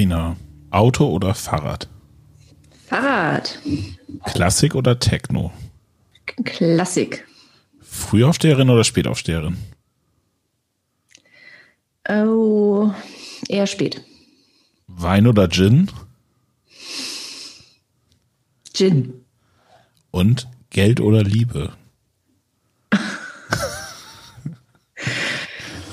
Farina, Auto oder Fahrrad? Fahrrad. Klassik oder Techno? Klassik. Frühaufsteherin oder Spätaufsteherin? Oh, eher spät. Wein oder Gin? Gin. Und Geld oder Liebe?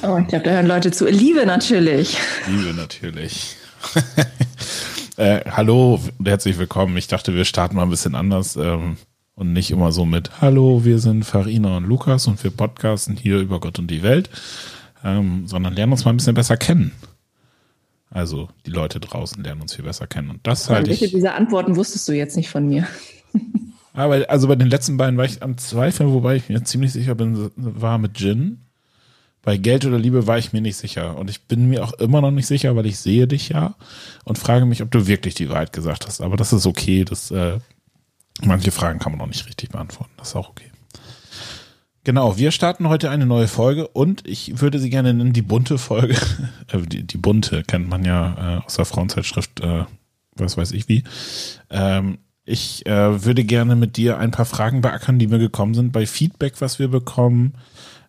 Oh, ich glaube, da hören Leute zu. Liebe natürlich. Liebe natürlich. äh, hallo und herzlich willkommen. Ich dachte, wir starten mal ein bisschen anders ähm, und nicht immer so mit Hallo, wir sind Farina und Lukas und wir podcasten hier über Gott und die Welt, ähm, sondern lernen uns mal ein bisschen besser kennen. Also die Leute draußen lernen uns viel besser kennen. Und das halte ich. Welche dieser Antworten wusstest du jetzt nicht von mir? Aber also bei den letzten beiden war ich am Zweifeln, wobei ich mir ziemlich sicher bin, war mit Gin. Bei Geld oder Liebe war ich mir nicht sicher. Und ich bin mir auch immer noch nicht sicher, weil ich sehe dich ja und frage mich, ob du wirklich die Wahrheit gesagt hast. Aber das ist okay. Das, äh, manche Fragen kann man noch nicht richtig beantworten. Das ist auch okay. Genau, wir starten heute eine neue Folge und ich würde sie gerne nennen die bunte Folge. Äh, die, die bunte kennt man ja äh, aus der Frauenzeitschrift, äh, was weiß ich wie. Ähm, ich äh, würde gerne mit dir ein paar Fragen beackern, die mir gekommen sind bei Feedback, was wir bekommen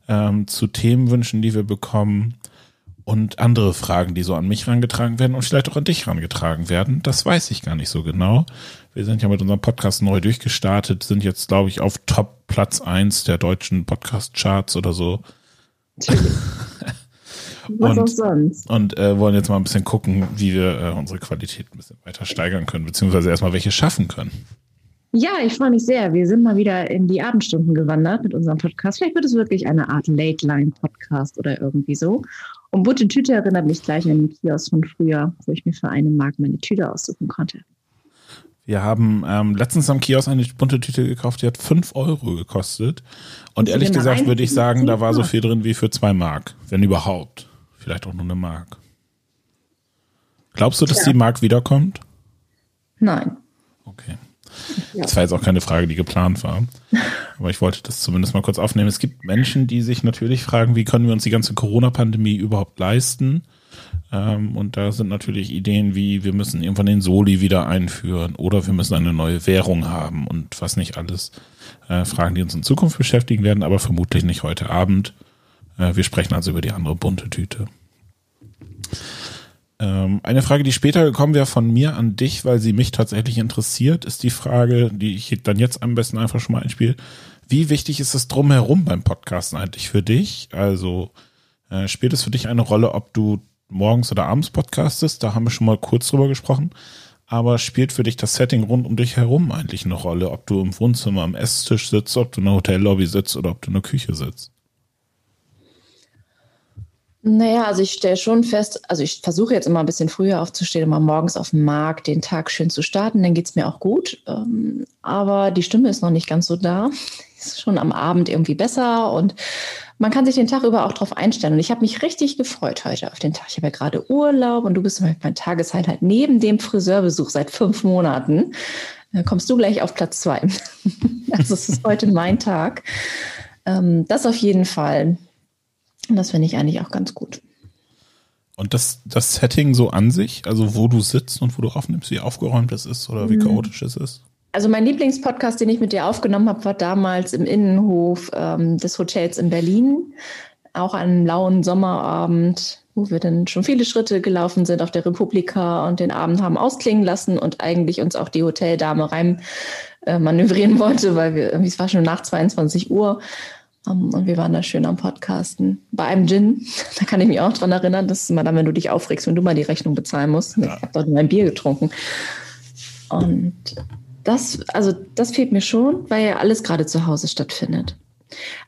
ähm, zu Themenwünschen, die wir bekommen und andere Fragen, die so an mich herangetragen werden und vielleicht auch an dich herangetragen werden. Das weiß ich gar nicht so genau. Wir sind ja mit unserem Podcast neu durchgestartet, sind jetzt, glaube ich, auf Top Platz eins der deutschen Podcast-Charts oder so. Was und, auch sonst? Und äh, wollen jetzt mal ein bisschen gucken, wie wir äh, unsere Qualität ein bisschen weiter steigern können, beziehungsweise erstmal welche schaffen können. Ja, ich freue mich sehr. Wir sind mal wieder in die Abendstunden gewandert mit unserem Podcast. Vielleicht wird es wirklich eine Art Late-Line-Podcast oder irgendwie so. Und Bunte Tüte erinnert mich gleich an den Kiosk von früher, wo ich mir für eine Mark meine Tüte aussuchen konnte. Wir haben ähm, letztens am Kiosk eine bunte Tüte gekauft, die hat 5 Euro gekostet. Und ehrlich gesagt würde ich sagen, da war so viel drin wie für 2 Mark, wenn überhaupt. Vielleicht auch nur eine Mark. Glaubst du, dass ja. die Mark wiederkommt? Nein. Okay. Ja. Das war jetzt auch keine Frage, die geplant war. Aber ich wollte das zumindest mal kurz aufnehmen. Es gibt Menschen, die sich natürlich fragen, wie können wir uns die ganze Corona-Pandemie überhaupt leisten? Ähm, und da sind natürlich Ideen wie, wir müssen irgendwann den Soli wieder einführen oder wir müssen eine neue Währung haben und was nicht alles. Äh, Fragen, die uns in Zukunft beschäftigen werden, aber vermutlich nicht heute Abend. Äh, wir sprechen also über die andere bunte Tüte. Ähm, eine Frage, die später gekommen wäre von mir an dich, weil sie mich tatsächlich interessiert, ist die Frage, die ich dann jetzt am besten einfach schon mal einspiele. Wie wichtig ist es drumherum beim Podcasten eigentlich für dich? Also äh, spielt es für dich eine Rolle, ob du morgens oder abends podcastest? Da haben wir schon mal kurz drüber gesprochen. Aber spielt für dich das Setting rund um dich herum eigentlich eine Rolle? Ob du im Wohnzimmer am Esstisch sitzt, ob du in der Hotellobby sitzt oder ob du in der Küche sitzt? Naja, also ich stelle schon fest, also ich versuche jetzt immer ein bisschen früher aufzustehen, immer morgens auf dem Markt den Tag schön zu starten, dann geht es mir auch gut. Ähm, aber die Stimme ist noch nicht ganz so da. Ist schon am Abend irgendwie besser und man kann sich den Tag über auch darauf einstellen. Und ich habe mich richtig gefreut heute auf den Tag. Ich habe ja gerade Urlaub und du bist mein Tageshighlight neben dem Friseurbesuch seit fünf Monaten. Dann kommst du gleich auf Platz zwei. also es ist heute mein Tag. Ähm, das auf jeden Fall. Und das finde ich eigentlich auch ganz gut. Und das, das Setting so an sich, also wo du sitzt und wo du aufnimmst, wie aufgeräumt es ist oder wie mhm. chaotisch es ist? Also mein Lieblingspodcast, den ich mit dir aufgenommen habe, war damals im Innenhof ähm, des Hotels in Berlin. Auch an einem lauen Sommerabend, wo wir dann schon viele Schritte gelaufen sind auf der Republika und den Abend haben ausklingen lassen und eigentlich uns auch die Hoteldame rein äh, manövrieren wollte, weil wir, es war schon nach 22 Uhr um, und wir waren da schön am Podcasten. Bei einem Gin, da kann ich mich auch dran erinnern, das ist immer dann, wenn du dich aufregst, wenn du mal die Rechnung bezahlen musst. Ja. Ich habe dort nur ein Bier getrunken. Und das, also das fehlt mir schon, weil ja alles gerade zu Hause stattfindet.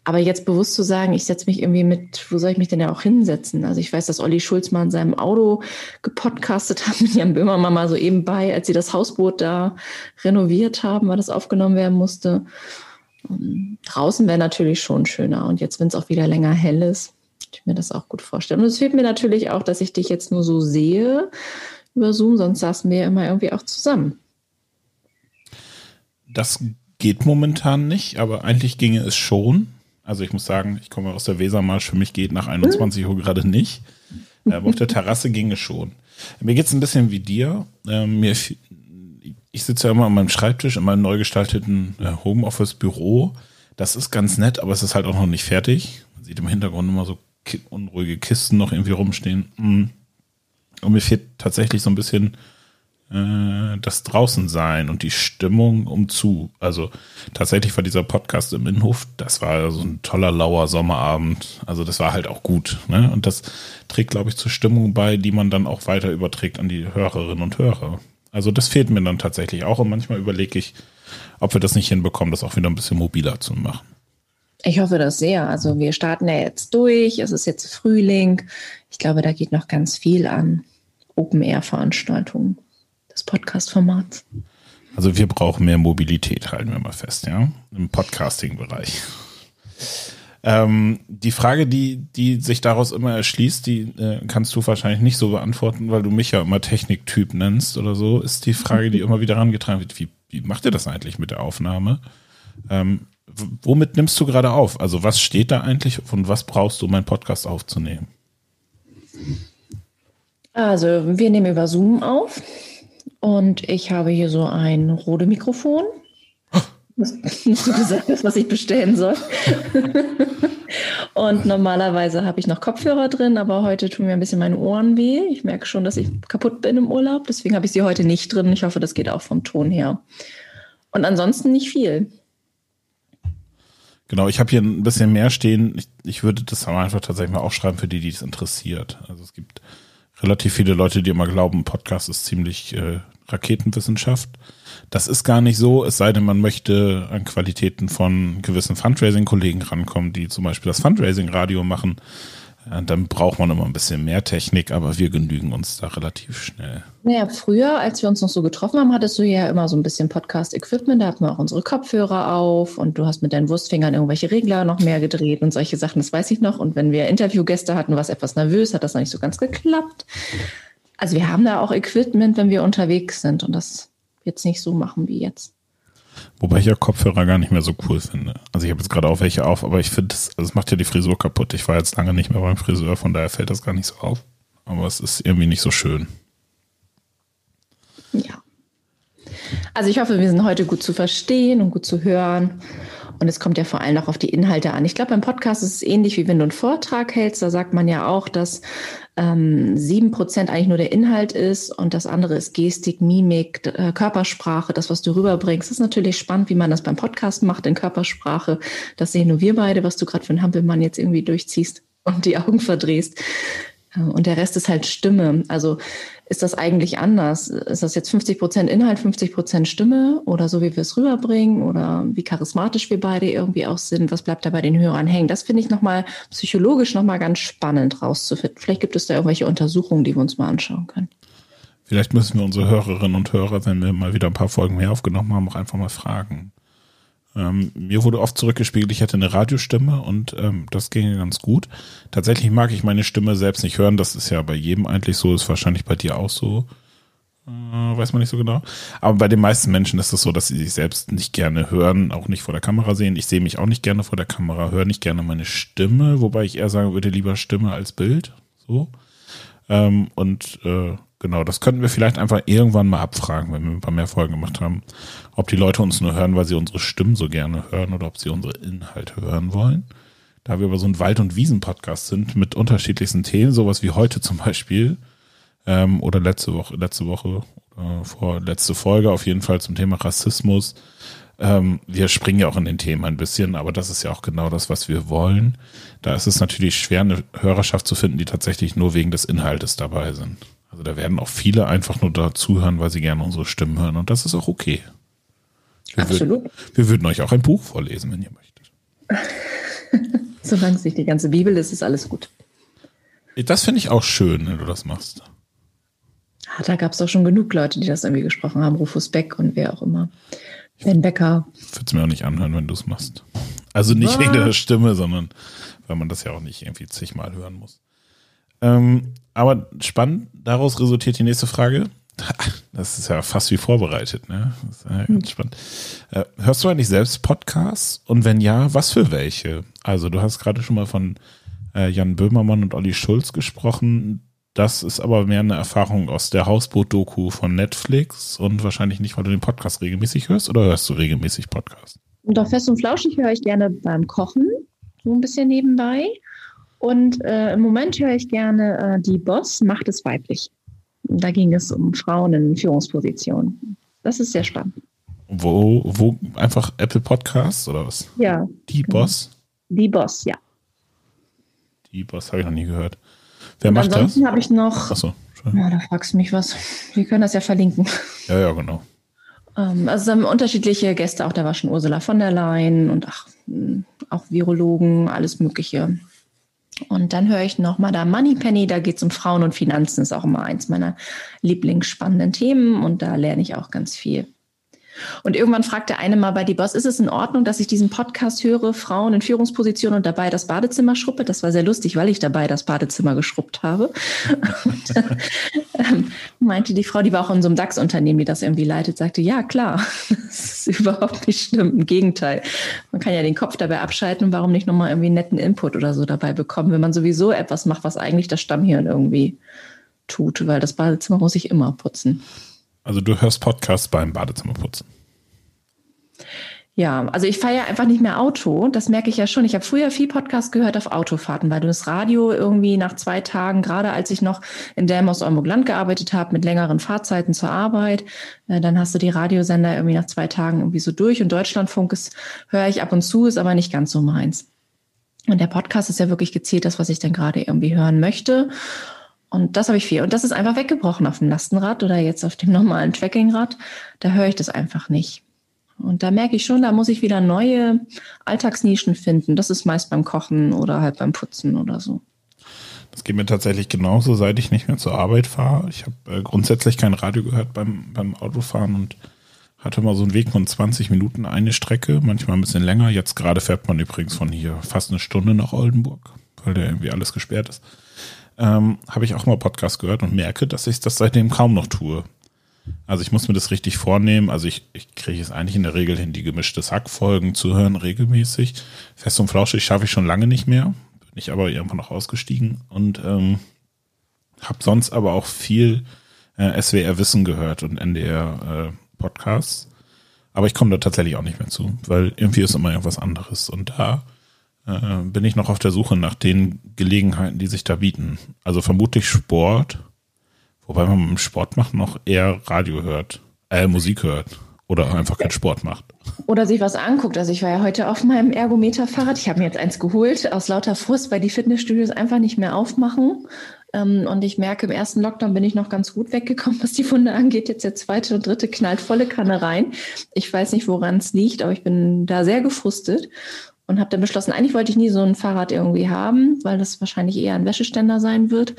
Aber jetzt bewusst zu sagen, ich setze mich irgendwie mit, wo soll ich mich denn ja auch hinsetzen? Also ich weiß, dass Olli Schulz mal in seinem Auto gepodcastet hat mit Jan Böhmermann mal so eben bei, als sie das Hausboot da renoviert haben, weil das aufgenommen werden musste. Ähm, draußen wäre natürlich schon schöner. Und jetzt, wenn es auch wieder länger hell ist, ich mir das auch gut vorstellen. Und es fehlt mir natürlich auch, dass ich dich jetzt nur so sehe über Zoom, sonst saßen wir ja immer irgendwie auch zusammen. Das geht momentan nicht, aber eigentlich ginge es schon. Also ich muss sagen, ich komme aus der Wesermarsch, für mich geht nach 21 Uhr gerade nicht. Aber auf der Terrasse ginge schon. Mir geht's ein bisschen wie dir. Ähm, mir, ich sitze ja immer an meinem Schreibtisch in meinem neu gestalteten äh, Homeoffice-Büro. Das ist ganz nett, aber es ist halt auch noch nicht fertig. Man sieht im Hintergrund immer so unruhige Kisten noch irgendwie rumstehen. Mm. Und mir fehlt tatsächlich so ein bisschen äh, das Draußensein und die Stimmung um zu. Also tatsächlich war dieser Podcast im Innenhof, das war so ein toller, lauer Sommerabend. Also das war halt auch gut. Ne? Und das trägt, glaube ich, zur Stimmung bei, die man dann auch weiter überträgt an die Hörerinnen und Hörer. Also das fehlt mir dann tatsächlich auch. Und manchmal überlege ich, ob wir das nicht hinbekommen, das auch wieder ein bisschen mobiler zu machen. Ich hoffe das sehr. Also wir starten ja jetzt durch. Es ist jetzt Frühling. Ich glaube, da geht noch ganz viel an Open-Air-Veranstaltungen des Podcast-Formats. Also wir brauchen mehr Mobilität, halten wir mal fest, ja, im Podcasting-Bereich. Ähm, die Frage, die, die sich daraus immer erschließt, die äh, kannst du wahrscheinlich nicht so beantworten, weil du mich ja immer Techniktyp nennst oder so, ist die Frage, die immer wieder herangetragen wird. Wie, wie macht ihr das eigentlich mit der Aufnahme? Ähm, womit nimmst du gerade auf? Also was steht da eigentlich und was brauchst du, um meinen Podcast aufzunehmen? Also wir nehmen über Zoom auf und ich habe hier so ein Rode-Mikrofon. Was du gesagt hast, was ich bestellen soll. und normalerweise habe ich noch Kopfhörer drin, aber heute tun mir ein bisschen meine Ohren weh. Ich merke schon, dass ich kaputt bin im Urlaub. Deswegen habe ich sie heute nicht drin. Ich hoffe, das geht auch vom Ton her. Und ansonsten nicht viel. Genau, ich habe hier ein bisschen mehr stehen. Ich, ich würde das aber einfach tatsächlich mal aufschreiben für die, die es interessiert. Also es gibt relativ viele Leute, die immer glauben, Podcast ist ziemlich äh, Raketenwissenschaft. Das ist gar nicht so, es sei denn, man möchte an Qualitäten von gewissen Fundraising-Kollegen rankommen, die zum Beispiel das Fundraising-Radio machen. Ja, dann braucht man immer ein bisschen mehr Technik, aber wir genügen uns da relativ schnell. Naja, früher, als wir uns noch so getroffen haben, hattest du ja immer so ein bisschen Podcast-Equipment. Da hatten wir auch unsere Kopfhörer auf und du hast mit deinen Wurstfingern irgendwelche Regler noch mehr gedreht und solche Sachen, das weiß ich noch. Und wenn wir Interviewgäste hatten, war es etwas nervös, hat das noch nicht so ganz geklappt. Also wir haben da auch Equipment, wenn wir unterwegs sind und das jetzt nicht so machen wie jetzt. Wobei ich ja Kopfhörer gar nicht mehr so cool finde. Also ich habe jetzt gerade auch welche auf, aber ich finde, das, also das macht ja die Frisur kaputt. Ich war jetzt lange nicht mehr beim Friseur, von daher fällt das gar nicht so auf. Aber es ist irgendwie nicht so schön. Ja. Also ich hoffe, wir sind heute gut zu verstehen und gut zu hören. Und es kommt ja vor allem auch auf die Inhalte an. Ich glaube, beim Podcast ist es ähnlich wie wenn du einen Vortrag hältst. Da sagt man ja auch, dass ähm, sieben Prozent eigentlich nur der Inhalt ist und das andere ist Gestik, Mimik, äh, Körpersprache, das, was du rüberbringst. Das ist natürlich spannend, wie man das beim Podcast macht in Körpersprache. Das sehen nur wir beide, was du gerade für einen Hampelmann jetzt irgendwie durchziehst und die Augen verdrehst. Äh, und der Rest ist halt Stimme. Also ist das eigentlich anders? Ist das jetzt 50 Prozent Inhalt, 50 Prozent Stimme oder so, wie wir es rüberbringen oder wie charismatisch wir beide irgendwie auch sind? Was bleibt da bei den Hörern hängen? Das finde ich nochmal psychologisch nochmal ganz spannend rauszufinden. Vielleicht gibt es da irgendwelche Untersuchungen, die wir uns mal anschauen können. Vielleicht müssen wir unsere Hörerinnen und Hörer, wenn wir mal wieder ein paar Folgen mehr aufgenommen haben, auch einfach mal fragen. Ähm, mir wurde oft zurückgespiegelt, ich hätte eine Radiostimme und ähm, das ginge ganz gut. Tatsächlich mag ich meine Stimme selbst nicht hören. Das ist ja bei jedem eigentlich so, ist wahrscheinlich bei dir auch so. Äh, weiß man nicht so genau. Aber bei den meisten Menschen ist es so, dass sie sich selbst nicht gerne hören, auch nicht vor der Kamera sehen. Ich sehe mich auch nicht gerne vor der Kamera, höre nicht gerne meine Stimme, wobei ich eher sagen würde, lieber Stimme als Bild. So. Ähm, und äh, Genau, das könnten wir vielleicht einfach irgendwann mal abfragen, wenn wir ein paar mehr Folgen gemacht haben, ob die Leute uns nur hören, weil sie unsere Stimmen so gerne hören oder ob sie unsere Inhalte hören wollen. Da wir aber so ein Wald- und Wiesen-Podcast sind mit unterschiedlichsten Themen, sowas wie heute zum Beispiel, ähm, oder letzte Woche, letzte Woche, äh, vor letzte Folge auf jeden Fall zum Thema Rassismus. Ähm, wir springen ja auch in den Themen ein bisschen, aber das ist ja auch genau das, was wir wollen. Da ist es natürlich schwer, eine Hörerschaft zu finden, die tatsächlich nur wegen des Inhaltes dabei sind. Also da werden auch viele einfach nur dazuhören, weil sie gerne unsere Stimmen hören und das ist auch okay. Wir Absolut. Würden, wir würden euch auch ein Buch vorlesen, wenn ihr möchtet. Solange es nicht die ganze Bibel ist, ist alles gut. Das finde ich auch schön, wenn du das machst. Ah, da gab es doch schon genug Leute, die das irgendwie gesprochen haben. Rufus Beck und wer auch immer. Ben Becker. Würde es mir auch nicht anhören, wenn du es machst. Also nicht wegen der Stimme, sondern weil man das ja auch nicht irgendwie zigmal hören muss. Ähm, aber spannend, daraus resultiert die nächste Frage. Das ist ja fast wie vorbereitet, ne? Das ist ja ganz hm. spannend. Äh, hörst du eigentlich selbst Podcasts? Und wenn ja, was für welche? Also, du hast gerade schon mal von äh, Jan Böhmermann und Olli Schulz gesprochen. das ist aber mehr eine Erfahrung aus der Hausboot-Doku von Netflix und wahrscheinlich nicht, weil du den Podcast regelmäßig hörst oder hörst du regelmäßig Podcast? Und auf Fest und Flauschig höre ich gerne beim Kochen, so ein bisschen nebenbei. Und äh, im Moment höre ich gerne äh, die Boss macht es weiblich. Da ging es um Frauen in Führungspositionen. Das ist sehr spannend. Wo, wo einfach Apple Podcasts oder was? Ja. Die genau. Boss? Die Boss, ja. Die Boss habe ich noch nie gehört. Wer macht ansonsten das? habe ich noch. Achso. Ja, da fragst du mich was. Wir können das ja verlinken. Ja, ja, genau. Ähm, also haben unterschiedliche Gäste, auch da war schon Ursula von der Leyen und ach, auch Virologen, alles Mögliche. Und dann höre ich noch mal da Moneypenny, da geht es um Frauen und Finanzen, ist auch immer eins meiner lieblingsspannenden Themen und da lerne ich auch ganz viel. Und irgendwann fragte eine mal bei die Boss, ist es in Ordnung, dass ich diesen Podcast höre, Frauen in Führungspositionen und dabei das Badezimmer schruppe? Das war sehr lustig, weil ich dabei das Badezimmer geschrubbt habe. Und, äh, meinte die Frau, die war auch in so einem DAX-Unternehmen, die das irgendwie leitet, sagte, ja, klar, das ist überhaupt nicht schlimm. Im Gegenteil. Man kann ja den Kopf dabei abschalten und warum nicht nochmal irgendwie einen netten Input oder so dabei bekommen, wenn man sowieso etwas macht, was eigentlich das Stammhirn irgendwie tut, weil das Badezimmer muss ich immer putzen. Also du hörst Podcasts beim Badezimmerputzen. Ja, also ich fahre ja einfach nicht mehr Auto. Das merke ich ja schon. Ich habe früher viel Podcast gehört auf Autofahrten, weil du das Radio irgendwie nach zwei Tagen, gerade als ich noch in Delmos Oldenburg Land gearbeitet habe, mit längeren Fahrzeiten zur Arbeit, äh, dann hast du die Radiosender irgendwie nach zwei Tagen irgendwie so durch. Und Deutschlandfunk ist, höre ich ab und zu, ist aber nicht ganz so meins. Und der Podcast ist ja wirklich gezielt das, was ich dann gerade irgendwie hören möchte. Und das habe ich viel. Und das ist einfach weggebrochen auf dem Lastenrad oder jetzt auf dem normalen Trackingrad. Da höre ich das einfach nicht. Und da merke ich schon, da muss ich wieder neue Alltagsnischen finden. Das ist meist beim Kochen oder halt beim Putzen oder so. Das geht mir tatsächlich genauso, seit ich nicht mehr zur Arbeit fahre. Ich habe äh, grundsätzlich kein Radio gehört beim, beim Autofahren und hatte mal so einen Weg von 20 Minuten eine Strecke, manchmal ein bisschen länger. Jetzt gerade fährt man übrigens von hier fast eine Stunde nach Oldenburg, weil da irgendwie alles gesperrt ist ähm, habe ich auch mal Podcast gehört und merke, dass ich das seitdem kaum noch tue. Also ich muss mir das richtig vornehmen. Also ich, ich kriege es eigentlich in der Regel hin, die gemischte Sackfolgen zu hören, regelmäßig. Fest und flauschig schaffe ich schon lange nicht mehr. Bin ich aber irgendwann noch ausgestiegen und ähm, habe sonst aber auch viel äh, SWR Wissen gehört und NDR äh. Aber ich komme da tatsächlich auch nicht mehr zu, weil irgendwie ist immer irgendwas anderes. Und da äh, bin ich noch auf der Suche nach den Gelegenheiten, die sich da bieten. Also vermutlich Sport, wobei man im Sport macht noch eher Radio hört, äh, Musik hört oder einfach keinen Sport macht. Oder sich was anguckt. Also ich war ja heute auf meinem Ergometer-Fahrrad. Ich habe mir jetzt eins geholt aus lauter Frust, weil die Fitnessstudios einfach nicht mehr aufmachen. Ähm, und ich merke, im ersten Lockdown bin ich noch ganz gut weggekommen, was die Funde angeht. Jetzt der zweite und dritte knallt volle Kanne rein. Ich weiß nicht, woran es liegt, aber ich bin da sehr gefrustet und habe dann beschlossen, eigentlich wollte ich nie so ein Fahrrad irgendwie haben, weil das wahrscheinlich eher ein Wäscheständer sein wird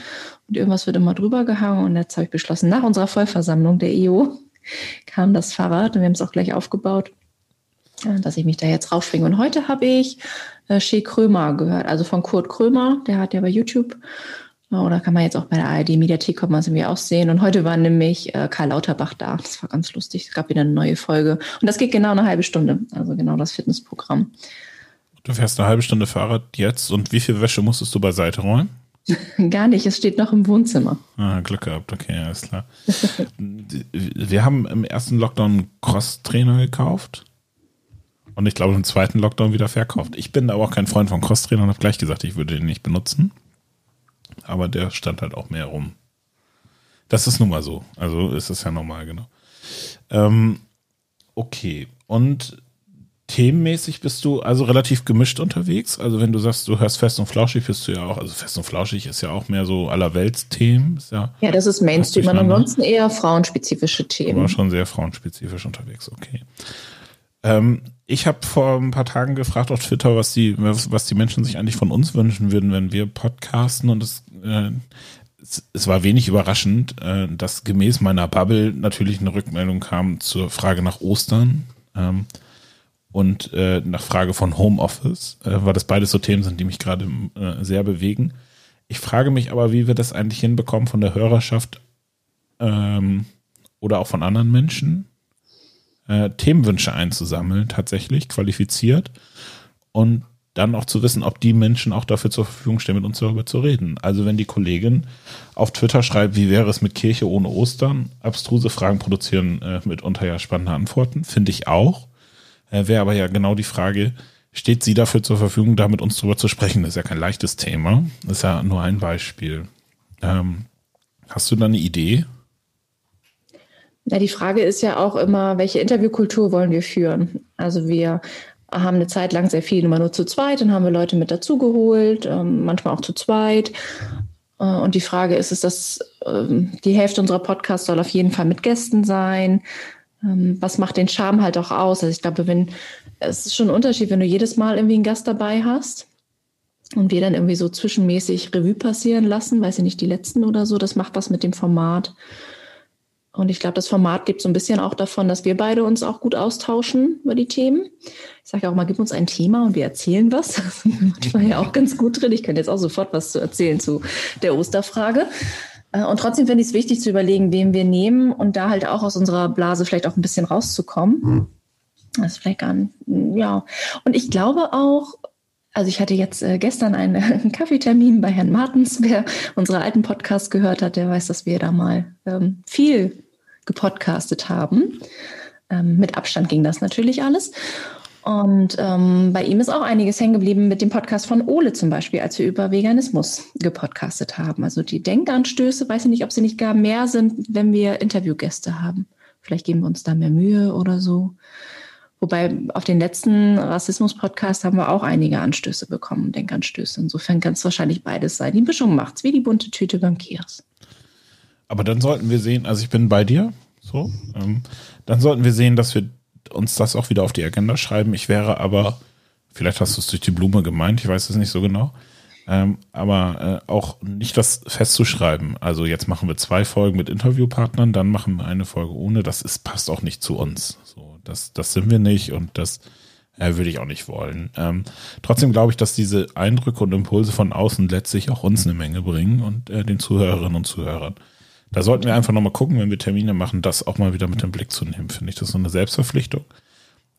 und irgendwas wird immer drüber gehangen und jetzt habe ich beschlossen, nach unserer Vollversammlung der EO kam das Fahrrad und wir haben es auch gleich aufgebaut, äh, dass ich mich da jetzt raufschwinge. Und heute habe ich äh, Krömer gehört, also von Kurt Krömer, der hat ja bei YouTube äh, oder kann man jetzt auch bei der ARD-Mediathek, man es irgendwie auch sehen. Und heute war nämlich äh, Karl Lauterbach da. Das war ganz lustig. Es gab wieder eine neue Folge. Und das geht genau eine halbe Stunde. Also genau das Fitnessprogramm. Du fährst eine halbe Stunde Fahrrad jetzt und wie viel Wäsche musstest du beiseite räumen? Gar nicht, es steht noch im Wohnzimmer. Ah, Glück gehabt, okay, alles klar. Wir haben im ersten Lockdown Cross-Trainer gekauft und ich glaube im zweiten Lockdown wieder verkauft. Ich bin aber auch kein Freund von Cross-Trainern und habe gleich gesagt, ich würde den nicht benutzen. Aber der stand halt auch mehr rum. Das ist nun mal so. Also ist es ja normal, genau. Ähm, okay, und themenmäßig bist du also relativ gemischt unterwegs. Also wenn du sagst, du hörst Fest und Flauschig, bist du ja auch, also Fest und Flauschig ist ja auch mehr so allerweltsthemen. Ja, ja, das ist Mainstream. Und ansonsten eher frauenspezifische Themen. Aber schon sehr frauenspezifisch unterwegs, okay. Ähm, ich habe vor ein paar Tagen gefragt auf Twitter, was die, was, was die Menschen sich eigentlich von uns wünschen würden, wenn wir podcasten. Und es, äh, es, es war wenig überraschend, äh, dass gemäß meiner Bubble natürlich eine Rückmeldung kam zur Frage nach Ostern. Ähm, und äh, nach Frage von Homeoffice, äh, weil das beides so Themen sind, die mich gerade äh, sehr bewegen. Ich frage mich aber, wie wir das eigentlich hinbekommen von der Hörerschaft ähm, oder auch von anderen Menschen, äh, Themenwünsche einzusammeln, tatsächlich qualifiziert und dann auch zu wissen, ob die Menschen auch dafür zur Verfügung stehen, mit uns darüber zu reden. Also wenn die Kollegin auf Twitter schreibt, wie wäre es mit Kirche ohne Ostern, abstruse Fragen produzieren äh, mitunter ja spannende Antworten, finde ich auch. Äh, Wäre aber ja genau die Frage, steht sie dafür zur Verfügung, da mit uns drüber zu sprechen? Das ist ja kein leichtes Thema. Das ist ja nur ein Beispiel. Ähm, hast du da eine Idee? Ja, die Frage ist ja auch immer, welche Interviewkultur wollen wir führen? Also wir haben eine Zeit lang sehr viel immer nur zu zweit, dann haben wir Leute mit dazugeholt, ähm, manchmal auch zu zweit. Äh, und die Frage ist, ist das, ähm, die Hälfte unserer Podcasts soll auf jeden Fall mit Gästen sein. Ähm, was macht den Charme halt auch aus? Also ich glaube, wenn, es ist schon ein Unterschied, wenn du jedes Mal irgendwie einen Gast dabei hast und wir dann irgendwie so zwischenmäßig Revue passieren lassen, weiß ich nicht, die letzten oder so, das macht was mit dem Format. Und ich glaube, das Format gibt so ein bisschen auch davon, dass wir beide uns auch gut austauschen über die Themen. Ich sage auch mal, gib uns ein Thema und wir erzählen was. Ich war ja auch ganz gut drin. Ich könnte jetzt auch sofort was zu erzählen zu der Osterfrage. Äh, und trotzdem finde ich es wichtig zu überlegen, wem wir nehmen und da halt auch aus unserer Blase vielleicht auch ein bisschen rauszukommen. Mhm. Das ist vielleicht gar nicht, ja. Und ich glaube auch, also ich hatte jetzt äh, gestern einen, einen, Kaffeetermin bei Herrn Martens. Wer unsere alten Podcasts gehört hat, der weiß, dass wir da mal ähm, viel gepodcastet haben. Ähm, mit Abstand ging das natürlich alles. Und ähm, bei ihm ist auch einiges hängen geblieben mit dem Podcast von Ole zum Beispiel, als wir über Veganismus gepodcastet haben. Also die Denkanstöße, weiß ich nicht, ob sie nicht gar mehr sind, wenn wir Interviewgäste haben. Vielleicht geben wir uns da mehr Mühe oder so. Wobei auf den letzten Rassismus-Podcast haben wir auch einige Anstöße bekommen, Denkanstöße. Insofern kann es wahrscheinlich beides sein. Die Mischung macht's, wie die bunte Tüte beim Kiosk. Aber dann sollten wir sehen, also ich bin bei dir, so, ähm, dann sollten wir sehen, dass wir uns das auch wieder auf die Agenda schreiben. Ich wäre aber, vielleicht hast du es durch die Blume gemeint, ich weiß es nicht so genau, ähm, aber äh, auch nicht das festzuschreiben. Also jetzt machen wir zwei Folgen mit Interviewpartnern, dann machen wir eine Folge ohne. Das ist, passt auch nicht zu uns. So, das, das sind wir nicht und das äh, würde ich auch nicht wollen. Ähm, trotzdem glaube ich, dass diese Eindrücke und Impulse von außen letztlich auch uns eine Menge bringen und äh, den Zuhörerinnen und Zuhörern. Da sollten wir einfach nochmal gucken, wenn wir Termine machen, das auch mal wieder mit dem Blick zu nehmen, finde ich. Das ist so eine Selbstverpflichtung.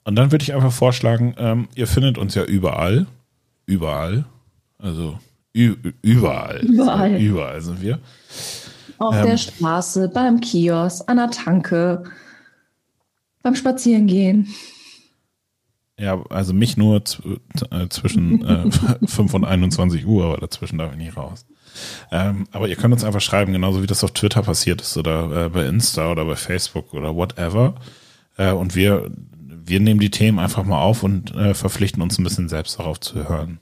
Und dann würde ich einfach vorschlagen, ähm, ihr findet uns ja überall. Überall. Also überall. Überall. Überall sind wir. Auf ähm, der Straße, beim Kiosk, an der Tanke, beim Spazierengehen. Ja, also mich nur äh, zwischen äh, 5 und 21 Uhr, aber dazwischen darf ich nicht raus. Ähm, aber ihr könnt uns einfach schreiben, genauso wie das auf Twitter passiert ist oder äh, bei Insta oder bei Facebook oder whatever. Äh, und wir, wir nehmen die Themen einfach mal auf und äh, verpflichten uns ein bisschen selbst darauf zu hören.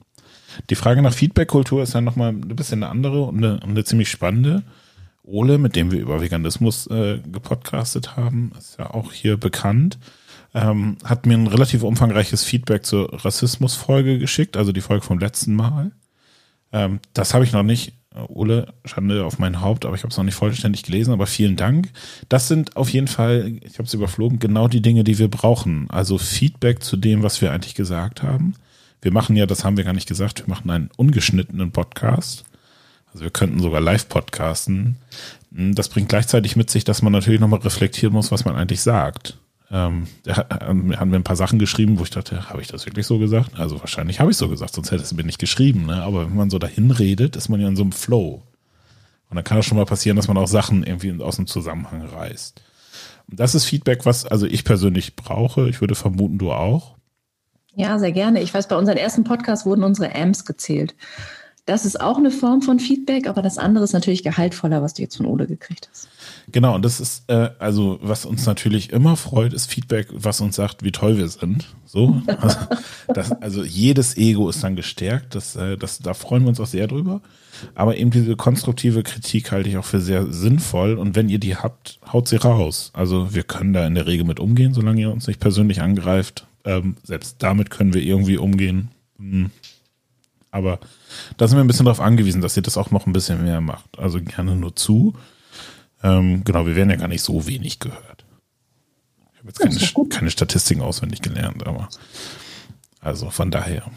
Die Frage nach Feedback-Kultur ist ja nochmal ein bisschen eine andere und eine, eine, ziemlich spannende. Ole, mit dem wir über Veganismus äh, gepodcastet haben, ist ja auch hier bekannt, ähm, hat mir ein relativ umfangreiches Feedback zur Rassismus-Folge geschickt, also die Folge vom letzten Mal. Ähm, das habe ich noch nicht Ole, Schande auf mein Haupt, aber ich habe es noch nicht vollständig gelesen, aber vielen Dank. Das sind auf jeden Fall, ich habe es überflogen, genau die Dinge, die wir brauchen. Also Feedback zu dem, was wir eigentlich gesagt haben. Wir machen ja, das haben wir gar nicht gesagt, wir machen einen ungeschnittenen Podcast. Also wir könnten sogar live podcasten. Das bringt gleichzeitig mit sich, dass man natürlich nochmal reflektieren muss, was man eigentlich sagt. Ähm, ähm, haben mir ein paar Sachen geschrieben, wo ich dachte, habe ich das wirklich so gesagt? Also wahrscheinlich habe ich so gesagt, sonst hätte es mir nicht geschrieben. Ne? Aber wenn man so dahin redet, ist man ja in so einem Flow. Und dann kann es schon mal passieren, dass man auch Sachen irgendwie aus dem Zusammenhang reißt. Und das ist Feedback, was also ich persönlich brauche. Ich würde vermuten, du auch. Ja, sehr gerne. Ich weiß, bei unseren ersten Podcasts wurden unsere Amps gezählt. Das ist auch eine Form von Feedback, aber das andere ist natürlich gehaltvoller, was du jetzt von Ole gekriegt hast. Genau, und das ist, äh, also was uns natürlich immer freut, ist Feedback, was uns sagt, wie toll wir sind. So, also, das, also jedes Ego ist dann gestärkt, das, äh, das, da freuen wir uns auch sehr drüber. Aber eben diese konstruktive Kritik halte ich auch für sehr sinnvoll. Und wenn ihr die habt, haut sie raus. Also wir können da in der Regel mit umgehen, solange ihr uns nicht persönlich angreift. Ähm, selbst damit können wir irgendwie umgehen. Hm. Aber da sind wir ein bisschen darauf angewiesen, dass ihr das auch noch ein bisschen mehr macht. Also gerne nur zu. Ähm, genau, wir werden ja gar nicht so wenig gehört. Ich habe jetzt keine, keine Statistiken auswendig gelernt, aber also von daher.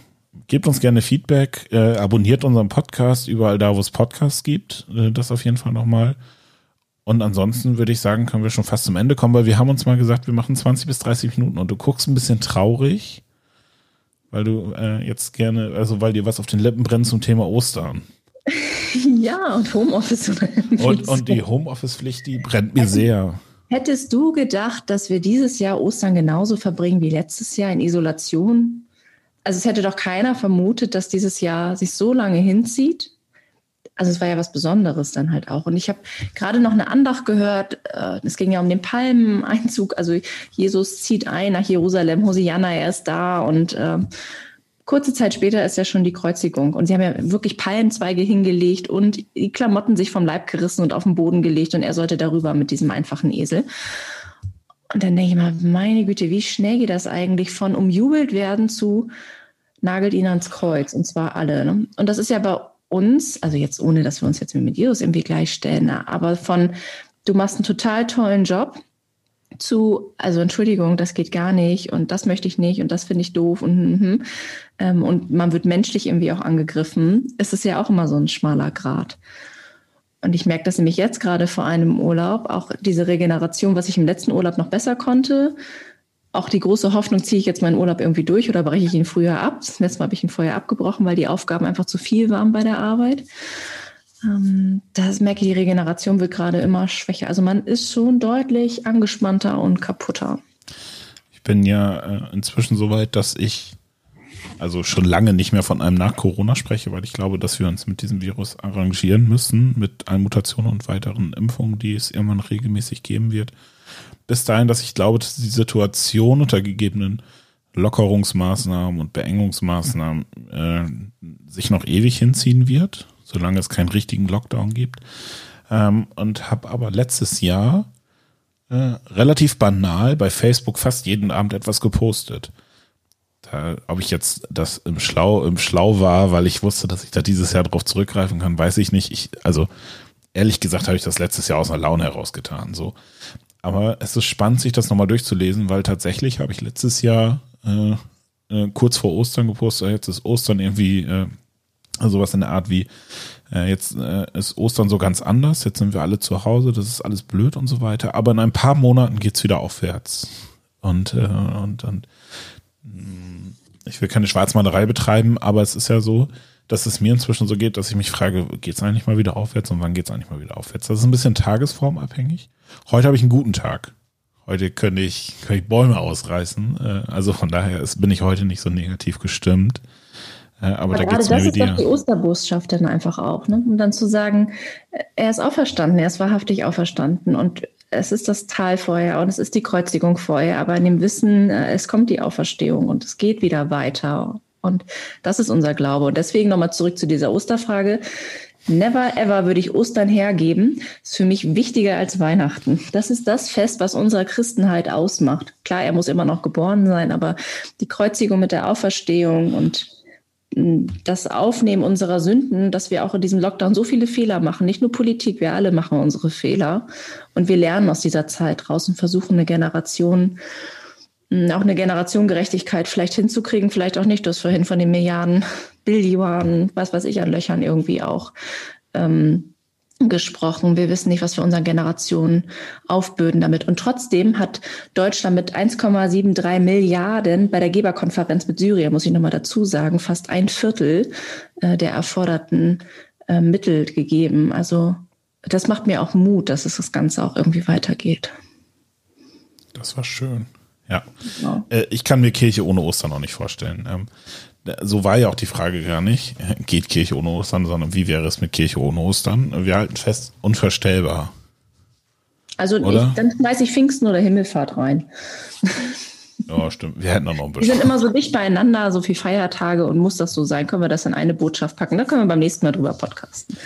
Gebt uns gerne Feedback, äh, abonniert unseren Podcast überall da, wo es Podcasts gibt. Äh, das auf jeden Fall nochmal. Und ansonsten würde ich sagen, können wir schon fast zum Ende kommen, weil wir haben uns mal gesagt, wir machen 20 bis 30 Minuten und du guckst ein bisschen traurig. Weil du äh, jetzt gerne, also weil dir was auf den Lippen brennt zum Thema Ostern. Ja, und Homeoffice. Und, und die Homeoffice-Pflicht, die brennt mir sehr. Hättest du gedacht, dass wir dieses Jahr Ostern genauso verbringen wie letztes Jahr in Isolation? Also es hätte doch keiner vermutet, dass dieses Jahr sich so lange hinzieht. Also es war ja was Besonderes dann halt auch. Und ich habe gerade noch eine Andacht gehört. Äh, es ging ja um den Palmeneinzug. Also Jesus zieht ein nach Jerusalem. Hosianna, er ist da und äh, Kurze Zeit später ist ja schon die Kreuzigung und sie haben ja wirklich Palmenzweige hingelegt und die Klamotten sich vom Leib gerissen und auf den Boden gelegt und er sollte darüber mit diesem einfachen Esel. Und dann denke ich mal, meine Güte, wie schnell geht das eigentlich von umjubelt werden zu nagelt ihn ans Kreuz und zwar alle. Ne? Und das ist ja bei uns, also jetzt ohne, dass wir uns jetzt mit Jesus irgendwie gleichstellen, aber von du machst einen total tollen Job, zu, also Entschuldigung, das geht gar nicht und das möchte ich nicht und das finde ich doof und, hm, hm, ähm, und man wird menschlich irgendwie auch angegriffen, ist es ja auch immer so ein schmaler Grad. Und ich merke das nämlich jetzt gerade vor einem Urlaub, auch diese Regeneration, was ich im letzten Urlaub noch besser konnte. Auch die große Hoffnung, ziehe ich jetzt meinen Urlaub irgendwie durch oder breche ich ihn früher ab? Das letzte Mal habe ich ihn vorher abgebrochen, weil die Aufgaben einfach zu viel waren bei der Arbeit. Ähm, das merke ich, die Regeneration wird gerade immer schwächer. Also man ist schon deutlich angespannter und kaputter. Ich bin ja äh, inzwischen so weit, dass ich also schon lange nicht mehr von einem Nach-Corona spreche, weil ich glaube, dass wir uns mit diesem Virus arrangieren müssen, mit allen Mutationen und weiteren Impfungen, die es irgendwann regelmäßig geben wird. Bis dahin, dass ich glaube, dass die Situation unter gegebenen Lockerungsmaßnahmen und Beengungsmaßnahmen äh, sich noch ewig hinziehen wird solange es keinen richtigen Lockdown gibt. Ähm, und habe aber letztes Jahr äh, relativ banal bei Facebook fast jeden Abend etwas gepostet. Da, ob ich jetzt das im Schlau, im Schlau war, weil ich wusste, dass ich da dieses Jahr drauf zurückgreifen kann, weiß ich nicht. Ich, also ehrlich gesagt habe ich das letztes Jahr aus einer Laune herausgetan. So. Aber es ist spannend, sich das nochmal durchzulesen, weil tatsächlich habe ich letztes Jahr äh, äh, kurz vor Ostern gepostet, jetzt ist Ostern irgendwie äh, Sowas in der Art wie, äh, jetzt äh, ist Ostern so ganz anders, jetzt sind wir alle zu Hause, das ist alles blöd und so weiter. Aber in ein paar Monaten geht's wieder aufwärts. Und, äh, und, und ich will keine Schwarzmalerei betreiben, aber es ist ja so, dass es mir inzwischen so geht, dass ich mich frage, geht's eigentlich mal wieder aufwärts und wann geht's eigentlich mal wieder aufwärts? Das ist ein bisschen tagesformabhängig. Heute habe ich einen guten Tag. Heute könnte ich, könnte ich Bäume ausreißen. Äh, also von daher ist, bin ich heute nicht so negativ gestimmt. aber, aber da gerade das ist doch die Osterbotschaft dann einfach auch. Ne? Und dann zu sagen, er ist auferstanden, er ist wahrhaftig auferstanden und es ist das Tal vorher und es ist die Kreuzigung vorher, aber in dem Wissen, äh, es kommt die Auferstehung und es geht wieder weiter. Und das ist unser Glaube. Und deswegen nochmal zurück zu dieser Osterfrage. Never ever würde ich Ostern hergeben. Ist für mich wichtiger als Weihnachten. Das ist das Fest, was unsere Christenheit ausmacht. Klar, er muss immer noch geboren sein, aber die Kreuzigung mit der Auferstehung und das Aufnehmen unserer Sünden, dass wir auch in diesem Lockdown so viele Fehler machen. Nicht nur Politik, wir alle machen unsere Fehler. Und wir lernen aus dieser Zeit raus und versuchen eine Generation, auch eine Generation Gerechtigkeit vielleicht hinzukriegen, vielleicht auch nicht. Du hast vorhin von den Milliarden, Billionen, was weiß ich an Löchern irgendwie auch ähm, gesprochen. Wir wissen nicht, was wir unseren Generationen aufbürden damit. Und trotzdem hat Deutschland mit 1,73 Milliarden bei der Geberkonferenz mit Syrien, muss ich nochmal dazu sagen, fast ein Viertel äh, der erforderten äh, Mittel gegeben. Also das macht mir auch Mut, dass es das Ganze auch irgendwie weitergeht. Das war schön. Ja. Genau. Äh, ich kann mir Kirche ohne Ostern noch nicht vorstellen. Ähm, so war ja auch die Frage gar nicht, geht Kirche ohne Ostern, sondern wie wäre es mit Kirche ohne Ostern? Wir halten fest, unvorstellbar. Also ich, dann schmeiß ich Pfingsten oder Himmelfahrt rein. Ja, stimmt. Wir hätten auch noch ein bisschen. Wir sind immer so dicht beieinander, so viele Feiertage und muss das so sein? Können wir das in eine Botschaft packen? Da können wir beim nächsten Mal drüber podcasten.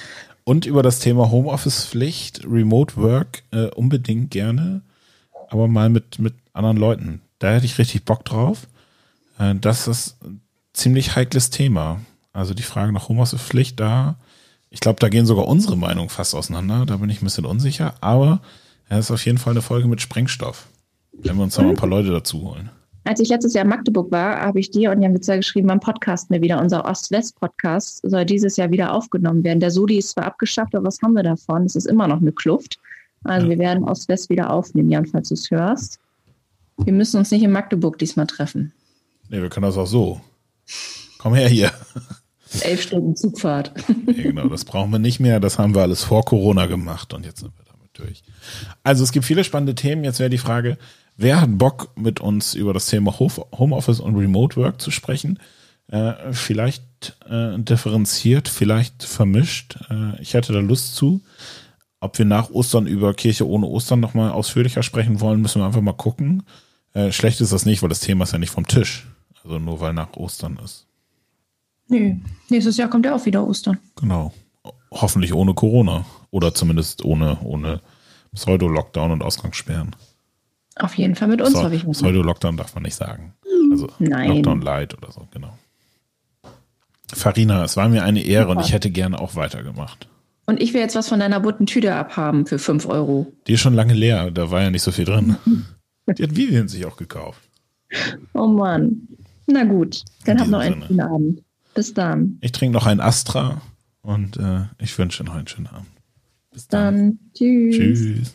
Und über das Thema Homeoffice-Pflicht, Remote Work äh, unbedingt gerne, aber mal mit, mit anderen Leuten. Da hätte ich richtig Bock drauf. Äh, das ist ziemlich heikles Thema. Also die Frage nach Homeoffice-Pflicht da, ich glaube, da gehen sogar unsere Meinungen fast auseinander. Da bin ich ein bisschen unsicher. Aber es ist auf jeden Fall eine Folge mit Sprengstoff. Wenn wir uns da mal ein paar Leute dazu holen. Als ich letztes Jahr in Magdeburg war, habe ich dir und Jan Witzer geschrieben beim Podcast mir wieder. Unser Ost-West-Podcast soll dieses Jahr wieder aufgenommen werden. Der Sudi ist zwar abgeschafft, aber was haben wir davon? Es ist immer noch eine Kluft. Also ja. wir werden Ost-West wieder aufnehmen, Jan, falls du es hörst. Wir müssen uns nicht in Magdeburg diesmal treffen. Nee, wir können das auch so. Komm her hier. Elf Stunden Zugfahrt. Ja, genau, das brauchen wir nicht mehr. Das haben wir alles vor Corona gemacht und jetzt sind wir damit durch. Also es gibt viele spannende Themen. Jetzt wäre die Frage, wer hat Bock mit uns über das Thema Homeoffice und Remote Work zu sprechen? Äh, vielleicht äh, differenziert, vielleicht vermischt. Äh, ich hätte da Lust zu. Ob wir nach Ostern über Kirche ohne Ostern nochmal ausführlicher sprechen wollen, müssen wir einfach mal gucken. Äh, schlecht ist das nicht, weil das Thema ist ja nicht vom Tisch. Also nur weil nach Ostern ist. Nee, nächstes Jahr kommt ja auch wieder Ostern. Genau. Hoffentlich ohne Corona. Oder zumindest ohne, ohne Pseudo-Lockdown und Ausgangssperren. Auf jeden Fall mit uns, so, habe ich Pseudo-Lockdown darf man nicht sagen. Also Nein. Lockdown Light oder so, genau. Farina, es war mir eine Ehre Super. und ich hätte gerne auch weitergemacht. Und ich will jetzt was von deiner bunten Tüte abhaben für 5 Euro. Die ist schon lange leer, da war ja nicht so viel drin. Die hat Vivian sich auch gekauft. Oh Mann. Na gut, dann habt noch einen schönen Abend. Bis dann. Ich trinke noch ein Astra und äh, ich wünsche noch einen schönen Abend. Bis dann. dann. Tschüss. Tschüss.